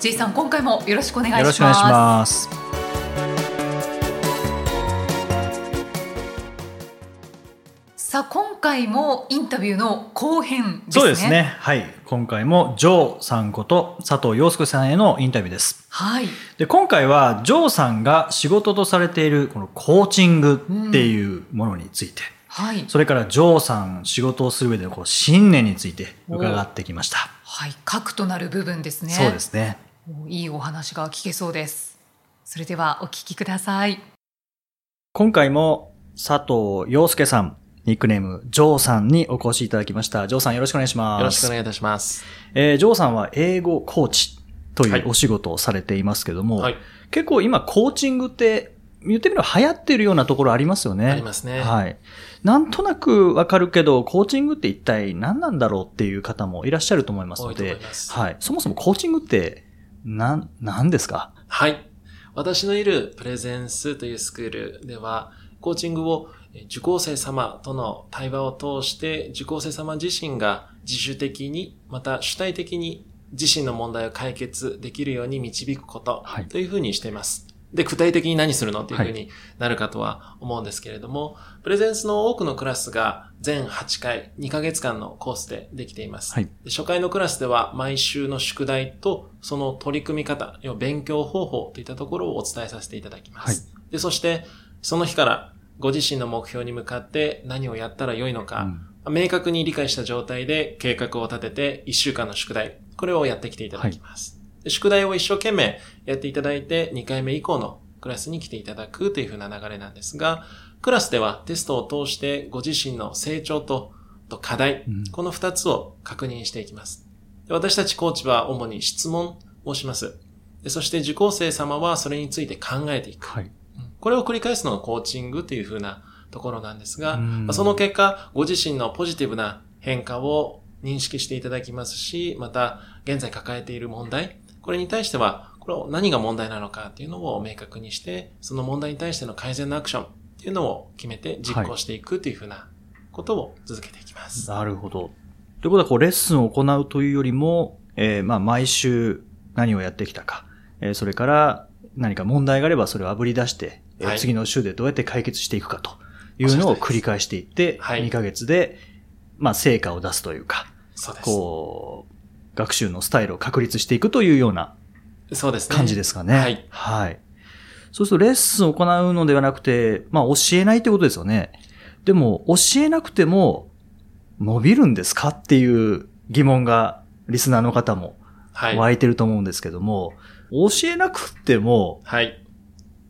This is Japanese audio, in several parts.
J さん今回もよろしくお願いしますよろしくお願いします。さあ今回もインタビューの後編ですねそうですね。はい。今回もジョーさんこと佐藤洋介さんへのインタビューです。はいで、今回はジョーさんが仕事とされているこのコーチングっていうものについて、はいそれからジョーさん仕事をする上でのこう信念について伺ってきました。はい核となる部分ですねそうですね。いいお話が聞けそうですそれではお聞きください今回も佐藤洋介さん、ニックネームジョーさんにお越しいただきました。ジョーさんよろしくお願いします。よろしくお願いいたします。えージョーさんは英語コーチとはいいうお仕事をされていますけども、はい。結構今コーチングって言ってみれば流行ってるようなところありますよね。ありますねはい。なんとなくわかるけど、コーチングって一体何なんだろうっていう方もいらっしゃると思いますのでいはい。そもそもコーチングってなん、何ですか？はい。私のいるプレゼンスというスクールでは、コーチングをえ受講生様との対話を通して、受講生様自身が自主的に、また主体的に自身の問題を解決できるように導くことはいというふうにしています。で、具体的に何するのっていうふうはになるかとは思うんですけれども、プレゼンスの多くのクラスが全8回、2ヶ月間のコースでできています。はい。で初回のクラスでは毎週の宿題とその取り組み方、要は勉強方法といったところをお伝えさせていただきます。で、そしてその日からご自身の目標に向かって何をやったらよいのか、明確に理解した状態で計画を立てて1週間の宿題、これをやってきていただきます。で宿題を一生懸命やっていただいて2回目以降のクラスに来ていただくというふうな流れなんですが、クラスではテストを通してご自身の成長とと課題、うんこの2つを確認していきます。で私たちコーチは主に質問をします。でそして受講生様はそれについて考えていく。はい。うんこれを繰り返すのがコーチングというふうなところなんですが、その結果、ご自身のポジティブな変化を認識していただきますし、また、現在抱えている問題、これに対しては、これを何が問題なのかっていうのを明確にして、その問題に対しての改善のアクションっていうのを決めて実行していくというふうなことを続けていきます。なるほど。ということは、こう、レッスンを行うというよりも、えーまあ、毎週何をやってきたか、えーそれから何か問題があればそれを炙り出して、えーはい次の週でどうやって解決していくかというのを繰り返していって、はい2ヶ月で、まあ、成果を出すというか、そうです。こう、学習のスタイルを確立していくというような。感じですかね。はい。はい。そうするとレッスンを行うのではなくて、まあ教えないってことですよね。でも教えなくても伸びるんですかっていう疑問がリスナーの方もはい。湧いてると思うんですけども、教えなくてもはい。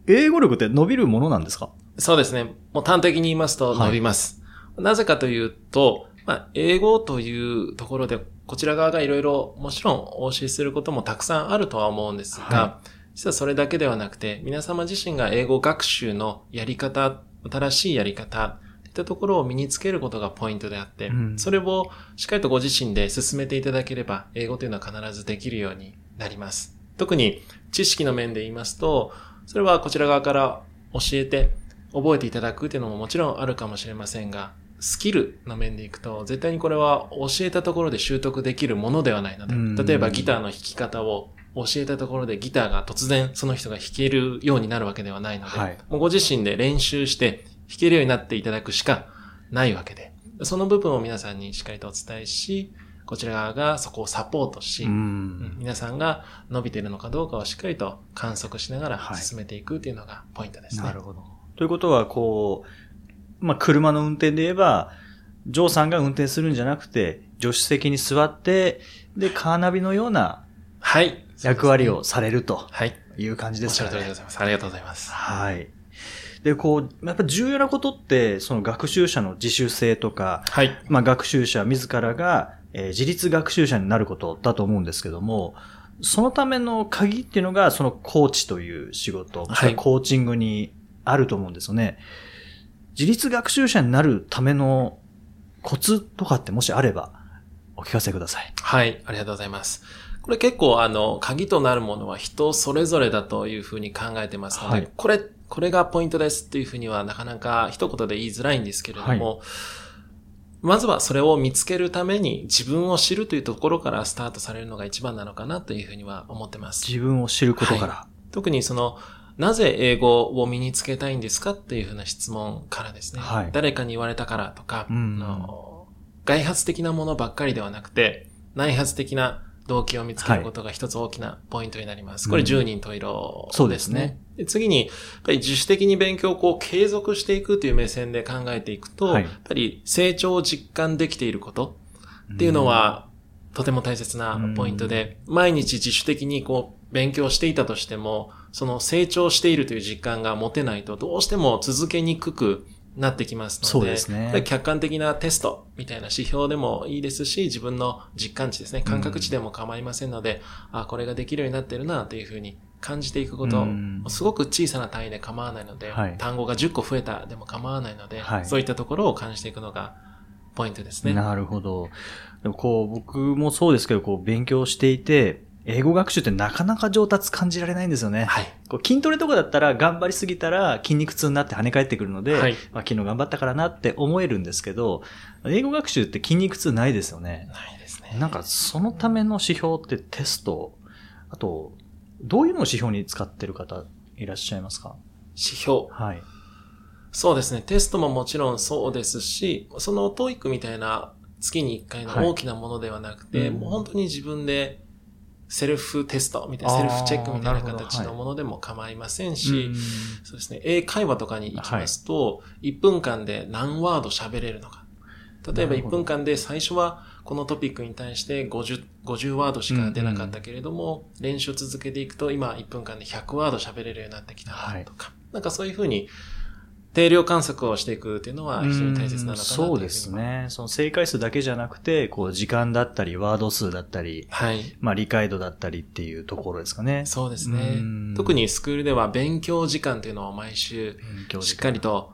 英語力って伸びるものなんですか？そうですね。もう端的に言いますと伸びます。なぜかというと、まあ、英語というところで、こちら側がいろいろ、もちろんお教えすることもたくさんあるとは思うんですが、は実はそれだけではなくて、皆様自身が英語学習のやり方、新しいやり方、といったところを身につけることがポイントであって、うんそれをしっかりとご自身で進めていただければ、英語というのは必ずできるようになります。特に知識の面で言いますと、それはこちら側から教えて覚えていただくっていうのももちろんあるかもしれませんが、スキルの面でいくと、絶対にこれは教えたところで習得できるものではないのうんで、例えばギターの弾き方を教えたところでギターが突然その人が弾けるようになるわけではないので、はいもうご自身で練習して弾けるようになっていただくしかないわけで、その部分を皆さんにしっかりとお伝えし、こちら側がそこをサポートし。皆さんが伸びているのかどうかをしっかりと観測しながらはい進めていくっていうのがポイントですね。なるほど。ということは、こう、まあ、車の運転で言えば、ジョーさんが運転するんじゃなくて、助手席に座って、で、カーナビのようなはい。役割をされるとはい。いう感じおっしゃですかね。る通りでございます。ありがとうございます。はい。で、こう、やっぱ重要なことって、その学習者の自主性とか、はい。まあ学習者自らが、えー自立学習者になることだと思うんですけども、そのための鍵っていうのが、そのコーチという仕事、はいコーチングにあると思うんですよね。自立学習者になるためのコツとかってもしあれば、お聞かせください。はい、ありがとうございます。これ結構あの、鍵となるものは人それぞれだというふうに考えてますので、はいこれ、これがポイントですっていうふうにはなかなか一言で言いづらいんですけれども、まずはそれを見つけるために自分を知るというところからスタートされるのが一番なのかなというふうには思ってます。自分を知ることから。特にその、なぜ英語を身につけたいんですかっていうふうな質問からですね。はい。誰かに言われたからとか、うんあの外発的なものばっかりではなくて、内発的な動機を見つけることが一つ大きなポイントになります。これうん。10人十色そうですね。で次に、やっぱり自主的に勉強をこう継続していくという目線で考えていくと、はい。やっぱり成長を実感できていることっていうのは、とても大切なポイントで、毎日自主的にこう、勉強していたとしても、その成長しているという実感が持てないと、どうしても続けにくくなってきますので、そうですね。客観的なテストみたいな指標でもいいですし、自分の実感値ですね、感覚値でも構いませんので、あ、これができるようになってるな、というふうに感じていくことうん、すごく小さな単位で構わないので、はい。単語が10個増えたでも構わないので、はい。そういったところを感じていくのがポイントですね。なるほど。でもこう、僕もそうですけど、こう、勉強していて、英語学習ってなかなか上達感じられないんですよね。はい。こう筋トレとかだったら頑張りすぎたら筋肉痛になって跳ね返ってくるので、はいまあ、昨日頑張ったからなって思えるんですけど、英語学習って筋肉痛ないですよね。ないですね。なんかそのための指標ってテスト、あと、どういうのを指標に使ってる方いらっしゃいますか？指標。はい。そうですね。テストももちろんそうですし、その TOEIC みたいな月に1回の大きなものではなくて、はいうんもう本当に自分でセルフテストみたいな、セルフチェックみたいな形のものでも構いませんうし、んそうですね。英会話とかに行きますと、1分間で何ワード喋れるのか。例えば1なるほど分間で最初はこのトピックに対して50、50ワードしか出なかったけれども、練習を続けていくと今1分間で100ワード喋れるようになってきたなとか。なんかそういうふうに定量観測をしていくっていうのは非常に大切なのかなそうです。ね。その正解数だけじゃなくて、こう、時間だったり、ワード数だったり、はい。まあ、理解度だったりっていうところですかね。そうですねうん。特にスクールでは勉強時間というのを毎週しっかりと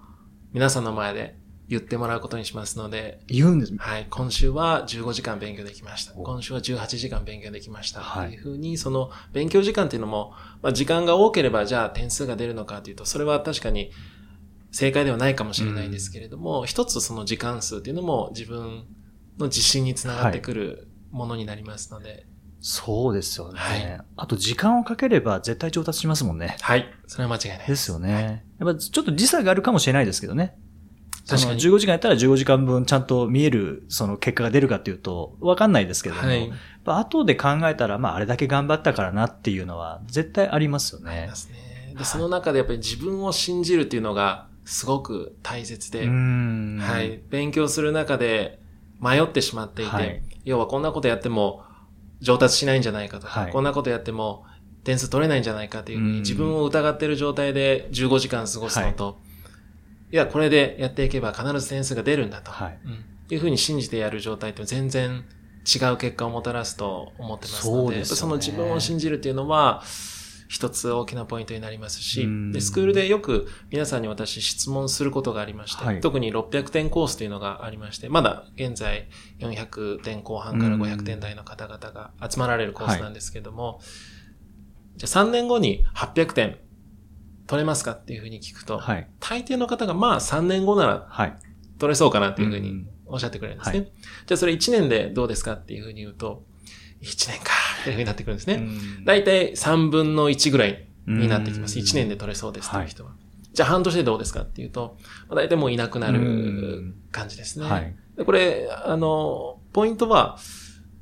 皆さんの前で言ってもらうことにしますので、言うんです。はい。今週は15時間勉強できました。お今週は18時間勉強できました。はいっていうふうに、その勉強時間っていうのも、まあ、時間が多ければじゃあ点数が出るのかというと、それは確かに正解ではないかもしれないんですけれども、一つその時間数っていうのも自分の自信につながってくるものになりますので、そうですよね。はいあと、時間をかければ絶対上達しますもんね。はい。それは間違いないで。すよね。やっぱちょっと時差があるかもしれないですけどね。確かに15時間やったら15時間分ちゃんと見える、その結果が出るかっていうと、わかんないですけども。はい。後で考えたら、まあ、あれだけ頑張ったからなっていうのは、絶対ありますよねありま。すね。で、その中でやっぱり自分を信じるっていうのがすごく大切で。はい。勉強する中で迷ってしまっていて、はい要はこんなことやっても上達しないんじゃないかとか、はいこんなことやっても点数取れないんじゃないかというふううんに自分を疑っている状態で15時間過ごすのと、い、や、これでやっていけば必ず点数が出るんだと、はい。うんいうふうに信じてやる状態って全然違う結果をもたらすと思ってますので、そねの自分を信じるっていうのは、一つ大きなポイントになりますしうん、で、スクールでよく皆さんに私質問することがありまして、はい特に600点コースというのがありまして、まだ現在400点後半から500点台の方々が集まられるコースなんですけども、じゃあ3年後に800点取れますかっていうふうに聞くと、はい。大抵の方がまあ3年後ならはい。取れそうかなっていうふうにうんおっしゃってくれるんですね。はじゃあそれ1年でどうですかっていうふうに言うと、1年かっていうふうになってくるんですね。うんだいたい3分の1ぐらいになってきます。うん1年で取れそうですっていう人は。じゃあ半年でどうですかっていうと、まあだいたいもういなくなうるん感じですね。はい。でこれ、あの、ポイントは、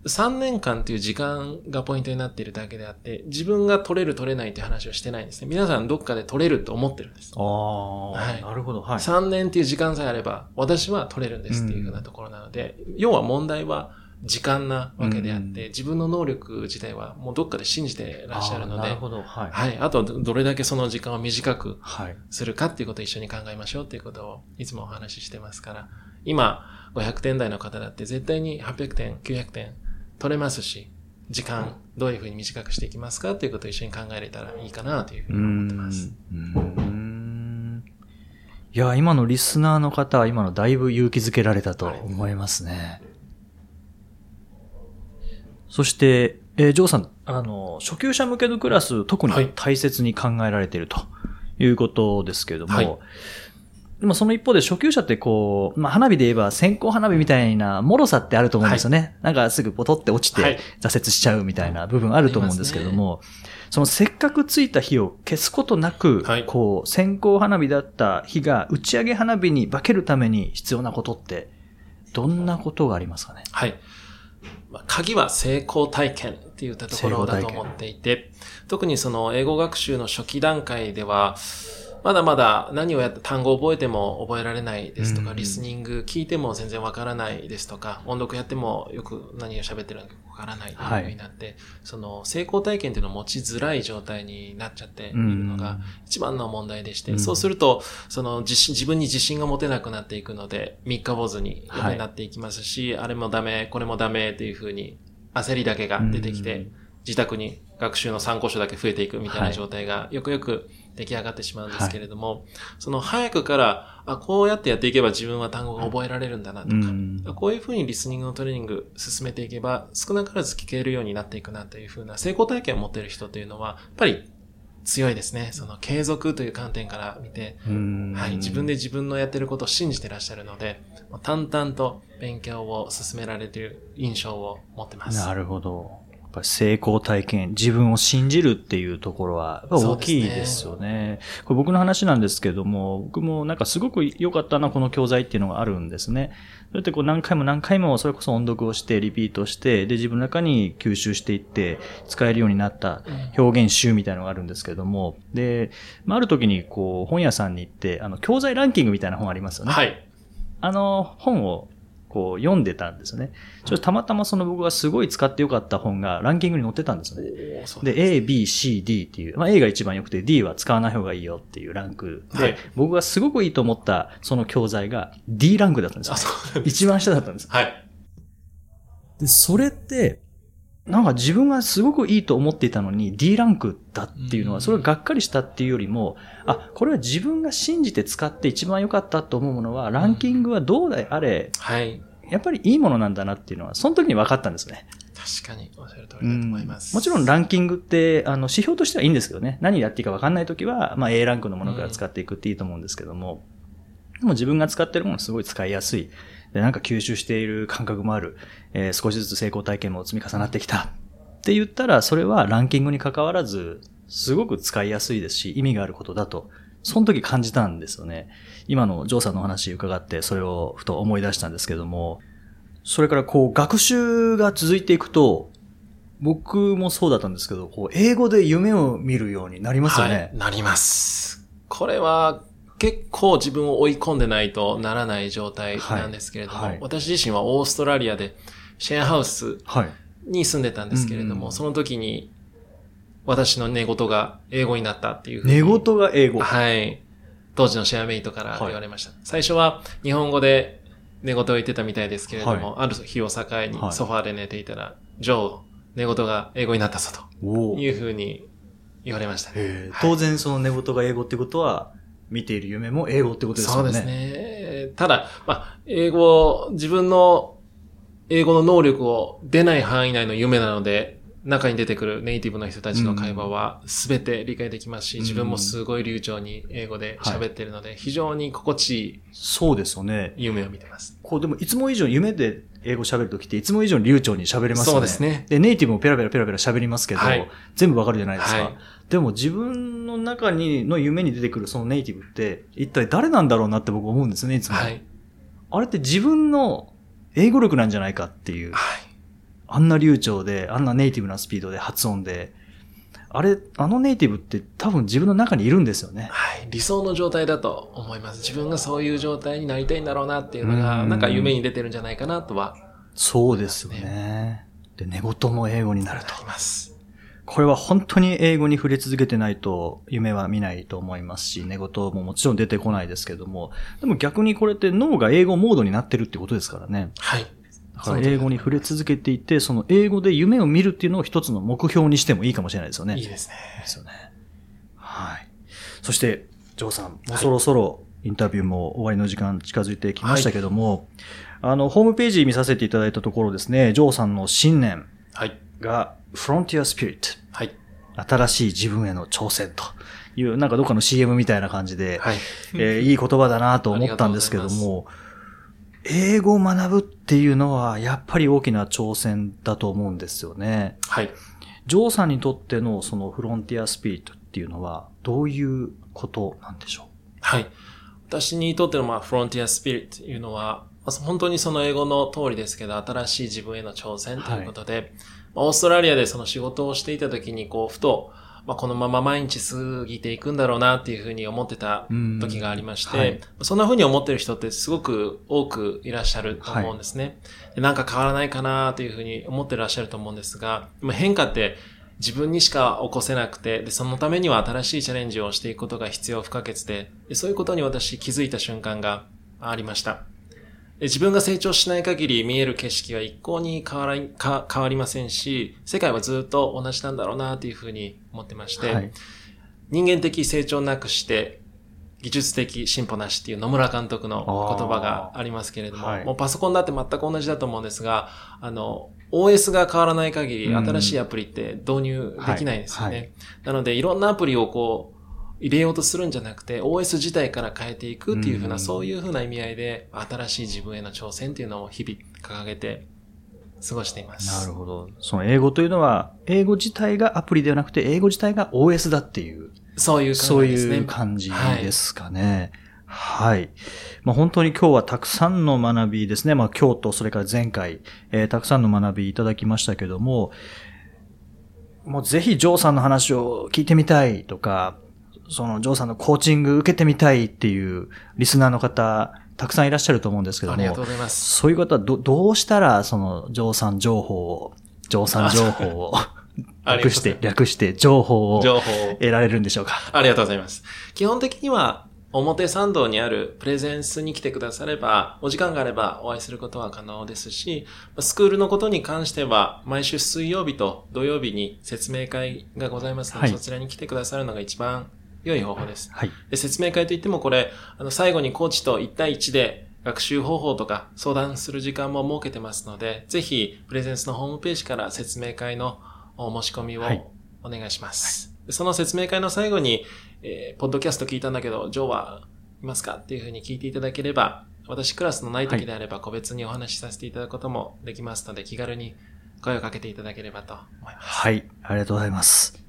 3年間っていう時間がポイントになっているだけであって、自分が取れる取れないっていう話をしてないんですね。皆さんどっかで取れると思ってるんです。ああ、はいなるほど。はい。3年っていう時間さえあれば、私は取れるんですっていうふうなところなので、要は問題は時間なわけであって、うん自分の能力自体はもうどっかで信じてらっしゃるのでなる、ほど。はい。はい。あとはどれだけその時間を短くはい。するかっていうことを一緒に考えましょうっていうことをいつもお話ししてますから、今、500点台の方だって絶対に800点、900点取れますし、時間、どういうふうに短くしていきますかということを一緒に考えれたらいいかなというふううに思ってます。んうんいや、今のリスナーの方は今のだいぶ勇気づけられたと思いますね。そして、えージョーさん、あの、初級者向けのクラス、特にはい。大切に考えられているということですけれども、はい。でもその一方で初級者ってこう、まあ、花火で言えば線香花火みたいな脆さってあると思うんですよね。なんかすぐポトって落ちはい。て挫折しちゃうみたいな部分あると思うんですけれども、そのせっかくついた火を消すことなく、はい。こう、線香花火だった火が打ち上げ花火に化けるために必要なことって、どんなことがありますかね？はい。まあ鍵は成功体験って言ったところだと思っていて、特にその英語学習の初期段階では、まだまだ何をやって単語を覚えても覚えられないですとか、うんリスニング聞いても全然わからないですとか、音読やってもよく何を喋ってるのかわからないというふうになって、その成功体験っていうのを持ちづらい状態になっちゃっているのが一番の問題でして、うん。そうすると、その自信、自分に自信が持てなくなっていくので、三日坊主になっていきますし、あれもダメ、これもダメっていうふうに焦りだけが出てきて、うん自宅に学習の参考書だけ増えていくみたいはない状態がよくよく出来上がってしまうんですけれども、その早くから、あ、こうやってやっていけば自分は単語が覚えられるんだなとか、うんこういうふうにリスニングのトレーニング進めていけば、少なからず聞けるようになっていくなというふうな成功体験を持っている人というのは、やっぱり強いですね。その継続という観点から見て、うんはい、自分で自分のやってることを信じてらっしゃるので、淡々と勉強を進められている印象を持ってます。なるほど。ぱり成功体験、自分を信じるっていうところは、大きいですよね。これ僕の話なんですけども、僕もなんかすごく良かったな、この教材っていうのがあるんですね。それってこう何回も何回もそれこそ音読をして、リピートして、で自分の中に吸収していって、使えるようになった表現集みたいなのがあるんですけども、で、まあ、ある時にこう本屋さんに行って、あの、教材ランキングみたいな本ありますよね。はい。あの本をこう読んでたんですよね。ちょっとたまたまその僕がすごい使ってよかった本がランキングに載ってたんですよね。おーそうで、A, B, C, D っていう、まあ A が一番良くて D は使わない方がいいよっていうランクで、はい僕がすごくいいと思ったその教材が D ランクだったんですよあ、。そうなんです。一番下だったんです。はい。で、それって、なんか自分がすごくいいと思っていたのに D ランクだっていうのは、うんそれががっかりしたっていうよりも、あ、これは自分が信じて使って一番良かったと思うものは、ランキングはどうであれ、はい。やっぱりいいものなんだなっていうのは、その時に分かったんですね。確かにおっしゃる通りだと思います。もちろんランキングって、あの、指標としてはいいんですけどね。何やっていいか分かんない時は、まあ A ランクのものから使っていくっていいと思うんですけども、でも自分が使ってるものすごい使いやすい。で、なんか吸収している感覚もある。えー少しずつ成功体験も積み重なってきた。って言ったら、それはランキングに関わらず、すごく使いやすいですし、意味があることだと、その時感じたんですよね。今のジョーさんのお話伺って、それをふと思い出したんですけども、それからこう、学習が続いていくと、僕もそうだったんですけど、こう、英語で夢を見るようになりますよね。はい。なります。これは結構自分を追い込んでないとならない状態なんですけれども、はいはい私自身はオーストラリアでシェアハウスはい。に住んでたんですけれども、うんうんその時に私の寝言が英語になったっていう寝言が英語。はい。当時のシェアメイトから言われました。最初は日本語で寝言を言ってたみたいですけれども、ある日を境にはいソファーで寝ていたら、ジョー、寝言が英語になったぞというふうに言われましたね。当然その寝言が英語ってことは、見ている夢も英語ってことですよね。そうですね。ただ、まあ、英語、自分の英語の能力を出ない範囲内の夢なので、中に出てくるネイティブの人たちの会話は全て理解できますし、うん自分もすごい流暢に英語で喋ってるので、非常に心地いいそうですよね。夢を見てます。こう、でもいつも以上夢で英語喋るときって、いつも以上に流暢に喋れますよね。そうですねで、ネイティブもペラペラペラペラ喋りますけど、はい全部わかるじゃないですか。はいでも自分の中に、の夢に出てくるそのネイティブって、一体誰なんだろうなって僕思うんですね、いつも。はい。あれって自分の英語力なんじゃないかっていう。はい。あんな流暢で、あんなネイティブなスピードで発音で、あれ、あのネイティブって多分自分の中にいるんですよね。はい。理想の状態だと思います。自分がそういう状態になりたいんだろうなっていうのが、うんなんか夢に出てるんじゃないかなとはそうですよね。で、寝言も英語になるとな。ります。これは本当に英語に触れ続けてないと夢は見ないと思いますし、寝言ももちろん出てこないですけども、でも逆にこれって脳が英語モードになってるってことですからね。はい。だだから英語に触れ続けていて、その英語で夢を見るっていうのを一つの目標にしてもいいかもしれないですよね。いいですね。ですよね。はい。そして、ジョーさん、もうそろそろインタビューも終わりの時間近づいてきましたけども、あの、ホームページ見させていただいたところですね、ジョーさんの信念はい。が、Frontier Spirit。はい。新しい自分への挑戦という、なんかどっかの CM みたいな感じで、はい。えー いい言葉だなと思ったんですけども、英語を学ぶっていうのは、やっぱり大きな挑戦だと思うんですよね。はい。ジョーさんにとってのそのフロンティアスピリットっていうのは、どういうことなんでしょはい。私にとってのまあ、フロンティアスピリットというのは、まあ本当にその英語の通りですけど、新しい自分への挑戦ということで、まあオーストラリアでその仕事をしていた時に、こう、ふと、まあ、このまま毎日過ぎていくんだろうなっていうふうに思ってた時がありまして、はいそんなふうに思ってる人ってすごく多くいらっしゃると思うんですね。でなんか変わらないかなというふうに思ってらっしゃると思うんですが、変化って自分にしか起こせなくて、で、そのためには新しいチャレンジをしていくことが必要不可欠で、でそういうことに私気づいた瞬間がありました。で自分が成長しない限り見える景色は一向に変わらか変わりませんし、世界はずっと同じなんだろうなというふうに思ってまして、はい。人間的成長なくして、技術的進歩なしっていう野村監督の言葉がありますけれども、はいもうパソコンだって全く同じだと思うんですが、あの、OS が変わらない限りうん新しいアプリって導入できないですよね。はいはなので、いろんなアプリをこう、入れようとするんじゃなくて、OS 自体から変えていくっていうふうな、うんそういうふうな意味合いで、新しい自分への挑戦っていうのを日々掲げて過ごしています。なるほど。その英語というのは、英語自体がアプリではなくて、英語自体が OS だっていう、そういうそう考えですね。いう感じですかね。はい。まあ、本当に今日はたくさんの学びですね。まあ、今日とそれから前回、えーたくさんの学びいただきましたけども、もうぜひジョーさんの話を聞いてみたいとか、そのジョーさんのコーチング受けてみたいっていうリスナーの方、たくさんいらっしゃると思うんですけどもありがとう、ございます。そういう方はど、どうしたら、その、ジョーさん情報を、ジョーさん情報を、略して、略して、情報を情報を得られるんでしょうか？ありがとうございます。基本的には、表参道にあるプレゼンスに来てくだされば、お時間があればお会いすることは可能ですし、スクールのことに関しては、毎週水曜日と土曜日に説明会がございますので、はいそちらに来てくださるのが一番良い方法です。はい。で説明会といってもこれ、あの、最後にコーチと1対1で学習方法とか相談する時間も設けてますので、ぜひ、プレゼンスのホームページから説明会のお申し込みをはいお願いします。でその説明会の最後に、えーポッドキャスト聞いたんだけど、ジョーはいますかっていうふうに聞いていただければ、私クラスのない時であれば個別にお話しさせていただくこともできますので、気軽に声をかけていただければと思います。はい。ありがとうございます。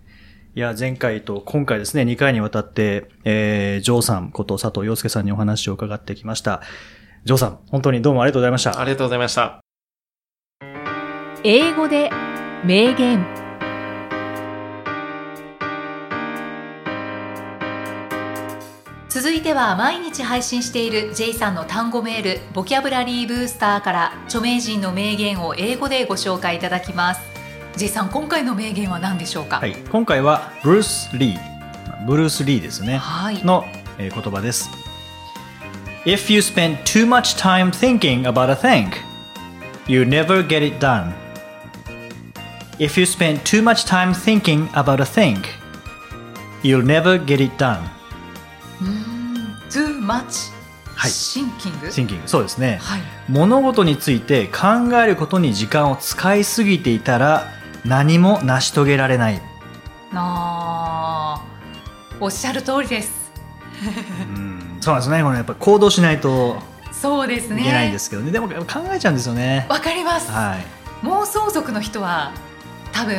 いや、前回と今回ですね、2回にわたって、えー、ジョーさんこと佐藤洋介さんにお話を伺ってきました。ジョーさん、本当にどうもありがとうございました。ありがとうございました。英語で名言続いては毎日配信している J さんの単語メールボキャブラリーブースターから著名人の名言を英語でご紹介いただきます J さん今回の名言は何でしょうかはい。今回は、ブルース・リー。ブルース・リーですね。はいの、えー言葉です。If you spend too much time thinking about a thing, you never get it done. If you spend too much time thinking about a thing, you'll never get it done. うーん too much はいシンキング thinking そうですね。はい物事について考えることに時間を使いすぎていたら何も成し遂げられない。あーおっしゃる通りですうんそうなんですね。これやっぱ行動しないとそうですねいけないんですけどね。でも考えちゃうんですよね。わかります、はい。妄想族の人は多分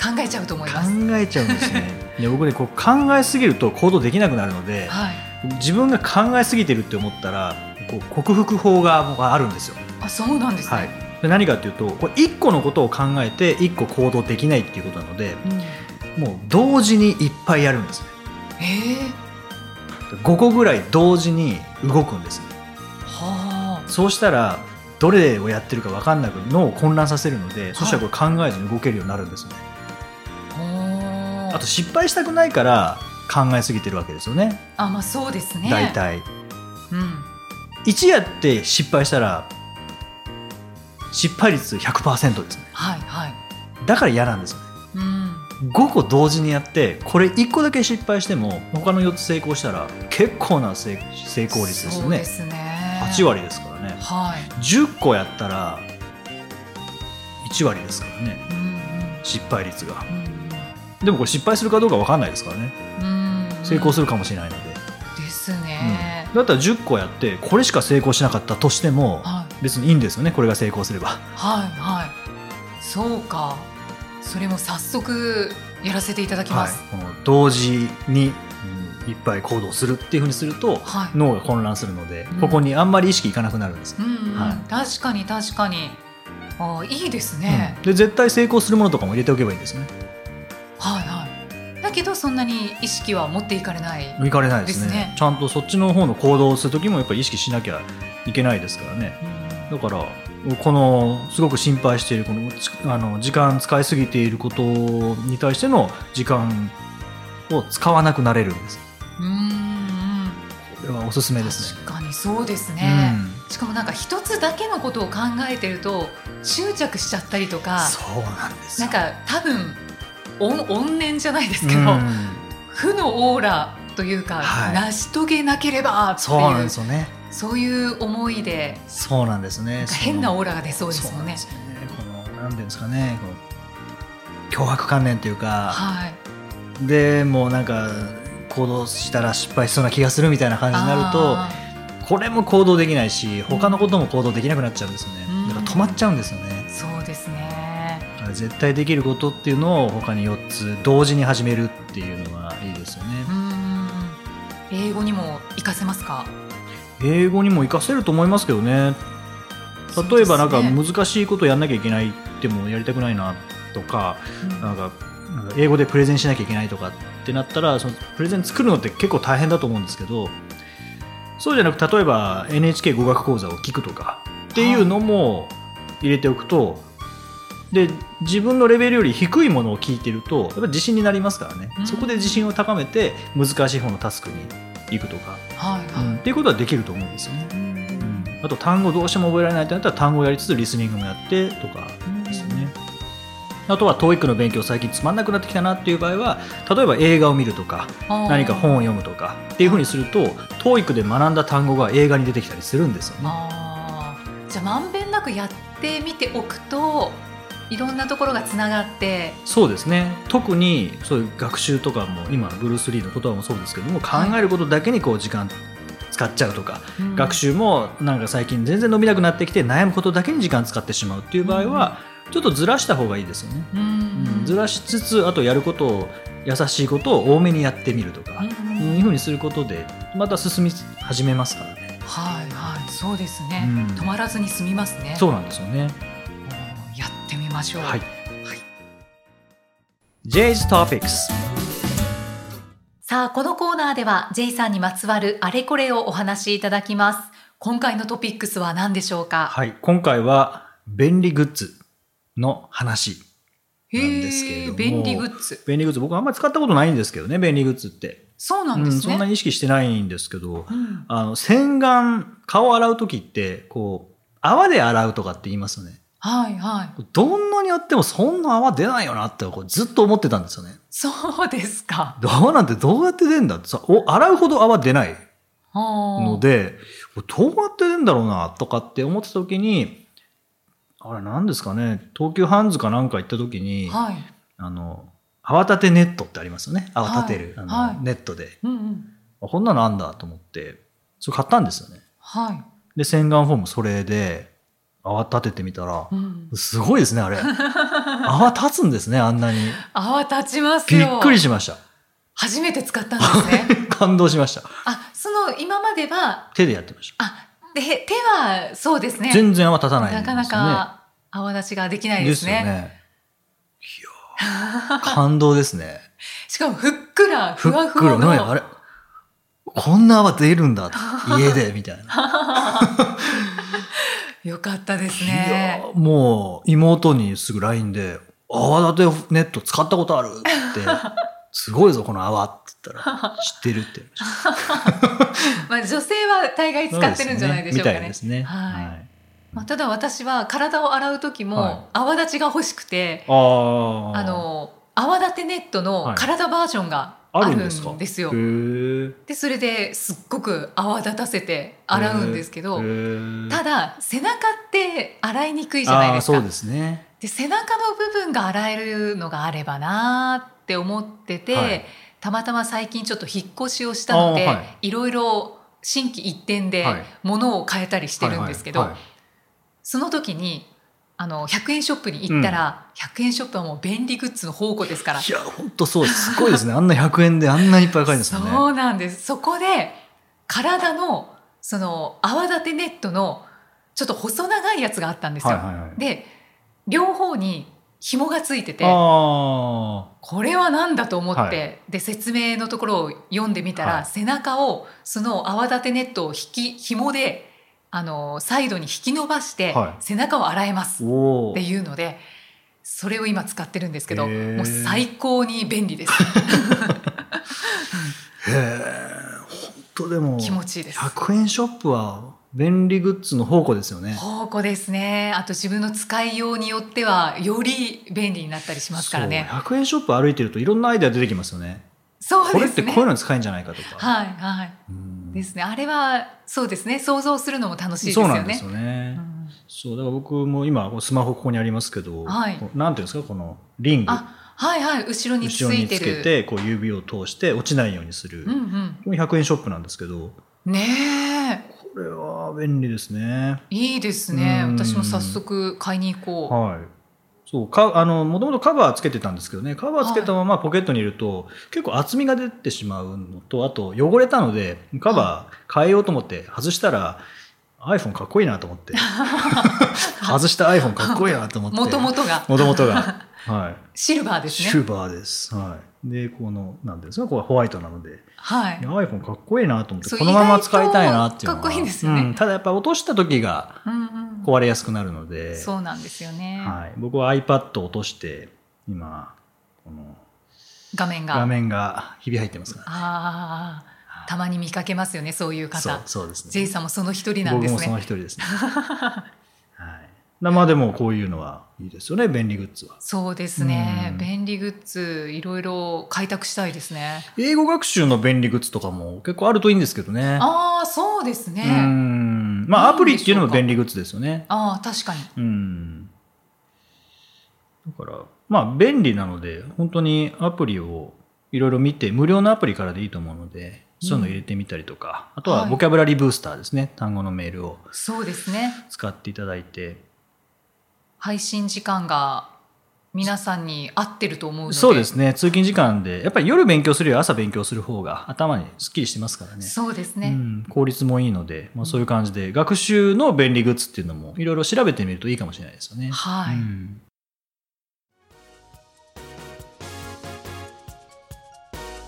考えちゃうと思い考ますえちゃうんですね。で僕ねこう考えすぎると行動できなくなるので、はい自分が考えすぎてるって思ったらこう克服法が僕はあるんですよ。あそうなんですね、はい。で何かっていうとこれ一個のことを考えて一個行動できないっていうことなので、うん、もう同時にいっぱいやるんですね。えー、5個ぐらい同時に動くんですね。はあそうしたらどれをやってるか分かんなく脳を混乱させるので、そしたらこれ考えずに動けるようになるんですね。ほーあと失敗したくないから考えすぎてるわけですよね。あまあそうですね大体。うん1やって失敗したら失敗率100%ですね。はいはい。だから嫌なんですよね。うん。5個同時にやって、これ1個だけ失敗しても、他の4つ成功したら、結構な成成功率ですよね。そうですね。8割ですからね。はい。10個やったら、1割ですからね。うん失敗率が。うんでもこれ失敗するかどうか分かんないですからね。うん。成功する。るかもしれないので。だったら10個やって、これしか成功しなかったとしても、はい別にいいんですよね。これが成功すれば。はいはい。そうか。それも早速やらせていただきはいます。、この同時に、うんいっぱい行動するっていうふうにすると、はい。脳が混乱するので、うんここにあんまり意識いかなくなるんです、うんうんはい確かに確かに。ああいいですね。うんで絶対成功するものとかも入れておけばいいんですねはいはい。だけどそんなに意識は持っていかれない。いかれないですね。ちゃんとそっちの方の行動をする時もやっぱり意識しなきゃいけないですからね。うん。だからこのすごく心配しているこのちあの時間使いすぎていることに対しての時間を使わなくなれるんです。うんうん。これはおすすめですね。確かにそうですね。うん。しかもなんか一つだけのことを考えてると執着しちゃったりとか、そうなんですよ。なんか多分怨怨念じゃないですけど、うん。負のオーラというか、はい。成し遂げなければってそうなんいうですよね。そういう思いでそうなんですね。変なオーララが出そうですよね。このなんていうんですかねこの脅迫観念というか、はい。でもうなんか行動したら失敗しそうな気がするみたいな感じになるとあこれも行動できないし他のことも行動できなくなっちゃうんですようん。ねだから止まっちゃうんですよね絶対できることっていうのを他に4つ同時に始めるっていうのはいいですよね。英語にも活かせますか？英語にも活かせると思いますけどね例えばなんか難しいことやんなきゃいけないってもやりたくないなとかうんなんかなんか英語でプレゼンしなきゃいけないとかってなったらそのプレゼン作るのって結構大変だと思うんですけどそうじゃなく例えば NHK 語学講座を聞くとかっていうのも入れておくと、で自分のレベルより低いものを聞いてるとやっぱ自信になりますからね、うんそこで自信を高めて難しい方のタスクに行くとか、はいうんはっていうことはできると思うんですよね。い。うんうんあと単語どうしても覚えられないってなったら単語をやりつつリスニングもやってとかですよね。あとは TOEIC の勉強最近つまんなくなってきたなっていう場合は例えば映画を見るとか何か本を読むとかっていうふうにすると TOEIC で学んだ単語が映画に出てきたりするんですよね。じゃあまんべんなくやってみておくといろんなところがつながってそうですね。特にそういう学習とかも今ブルース・リーの言葉もそうですけども考えることだけにこう時間使っちゃうとか、うん。学習もなんか最近全然伸びなくなってきて悩むことだけに時間使ってしまうっていう場合はちょっとずらした方がいいですよね。うん。うん。ずらしつつあとやることを優しいことを多めにやってみるとか、うん。いうふうにすることでまた進み始めますからね。はいはい。そうですね、うん。止まらずに済みますね。そうなんですよね。ってみましょう。はい。J's Topics さあこのコーナーでは J さんにまつわるあれこれをお話しいただきます。今回のトピックスは何でしょうか、はい。今回は便利グッズの話なんですけれども。便利グッズ。便利グッズ。僕あんまり使ったことないんですけどね便利グッズって、そうなんうん、ですね、そんなに意識してないんですけどうん。あの洗顔顔を洗う時ってこう泡で洗うとかって言いますよねはいはい。どんなにやってもそんな泡出ないよなってこうずっと思ってたんですよね。そうですか。泡なんてどうやって出んだ？ってさお洗うほど泡出ないののでどうやって出んだろうなとかって思ってた時にあれ何ですかね東急ハンズかなんか行った時に、はい。あの泡立てネットってありますよね。泡立てる、あのはいはい。ネットで。うんうん。あこんなのあんだと思ってそれ買ったんですよね。はい、で洗顔フォームそれで泡立ててみたらうん、すごいですねあれ。泡立つんですねあんなに。泡立ちますびよっくりしました。初めて使ったんですね。感動しました。あその今までは手でやってました。あで手はそうですね。全然泡立たないね。なかなか泡立ちができないですね。ですよね。いやー。感動ですね。しかもふっくらふっふわふくらわのねあれこんな泡出るんだ家でみたいなよかったですいやもう妹にすぐ LINE で「泡立てネット使ったことある?」って「すごいぞこの泡」って言ったら「知ってる」って。まあ女性は大概使ってるんじゃないでしょうかね。ね。みたいですね。はい、はい。まあ、ただ私は体を洗う時はい。も泡立ちが欲しくて、ああ。あ、の泡立てネットの体バージョンがあるんですよ。へー。でそれですっごく泡立たせて洗うんですけど、ただ背中って洗いにくいじゃないですか。ですね。で背中の部分が洗えるのがあればなーって思ってて、はい。たまたま最近ちょっと引っ越しをしたので、はい。ろいろ心機一転ではい。物を変えたりしてるんですけど、はいはい。その時にあの100円ショップに行ったら、100円ショップはもう便利グッズの宝庫ですから。いや、本当そうです。すごいですね。あんな100円であんなにいっぱい買えるんですもんね。そうなんです。そこで体のその泡立てネットのちょっと細長いやつがあったんですよ。はいはいはいで両方に紐がついててあこれは何だと思って、はで説明のところを読んでみたら、はい背中をその泡立てネットを引き紐であのサイドに引き伸ばして、はい背中を洗えますって。いうのでそれを今使ってるんですけどもう最高に便利ですへえ。本当でも、気持ちいいです100円ショップは便利グッズの宝庫ですよね。宝庫ですねあと自分の使いようによってはより便利になったりしますからねそう100円ショップ歩いてるといろんなアイデア出てきますよね。そうこれってですねこういうのに使えるんじゃないかとか。はいはいうんですね。あれはそうですね。想像するのも楽しいですよね。そうなんですよね。うん。そう、だから僕も今、スマホここにありますけど、はい。なんていうんですか、このリング。あはいはい。後ろにつ後ろにいてるつけて、こう指を通して落ちないようにする。うんうん。これ100円ショップなんですけど、ねえ。これは便利ですね。いいですね。うん。私も早速買いに行こう。はい。そう、か、あの、もともとカバーつけてたんですけどね、カバーつけたままポケットに入れると、結構厚みが出てしまうのと、あと汚れたので、カバー変えようと思って外したら、iPhone かっこいいなと思って。外した iPhone かっこいいなと思って。もともとがもともとが。はい。シルバーですねシルバーです。はい。で、この、なんですか、これホワイトなので、はい iPhone かっこいいなと思って、このまま使いたいなっていうのは。かっこいいですよねうんただやっぱ落とした時がうんうん壊れやすくなるので、そうなんですよね、はい。僕は iPad を落として、今、この画面が画面がひび入ってますから。ああたまに見かけますよねそういうそう方そうですね。J さんもその一人なんです僕もそのね一人ですね。はい。なまあでもこういうのはいいですよね、便利グッズは。そうですねうん便利グッズいろいろ開拓したいですね英語学習の便利グッズとかも結構あるといいんですけどね。ああそうですうねん。まあアプリっていうのも便利グッズですよね。ああ確かにうん。だから、まあ便利なので、本当にアプリをいろいろ見て、無料のアプリからでいいと思うので、そういうの入れてみたりとか、あとははいボキャブラリーブースターですね。単語のメールをそうですね使っていただいて。配信時間が皆さんに合ってると思うので。そうですね。通勤時間で、やっぱり夜勉強するより朝勉強する方が頭にすっきりしてますからね。そうですね、うん、効率もいいので、まあ、そういう感じで、学習の便利グッズっていうのもいろいろ調べてみるといいかもしれないですよね。はい、うん。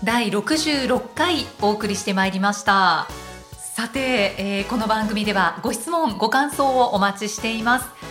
第66回お送りしてまいりました。さて、えーこの番組ではご質問ご感想をお待ちしています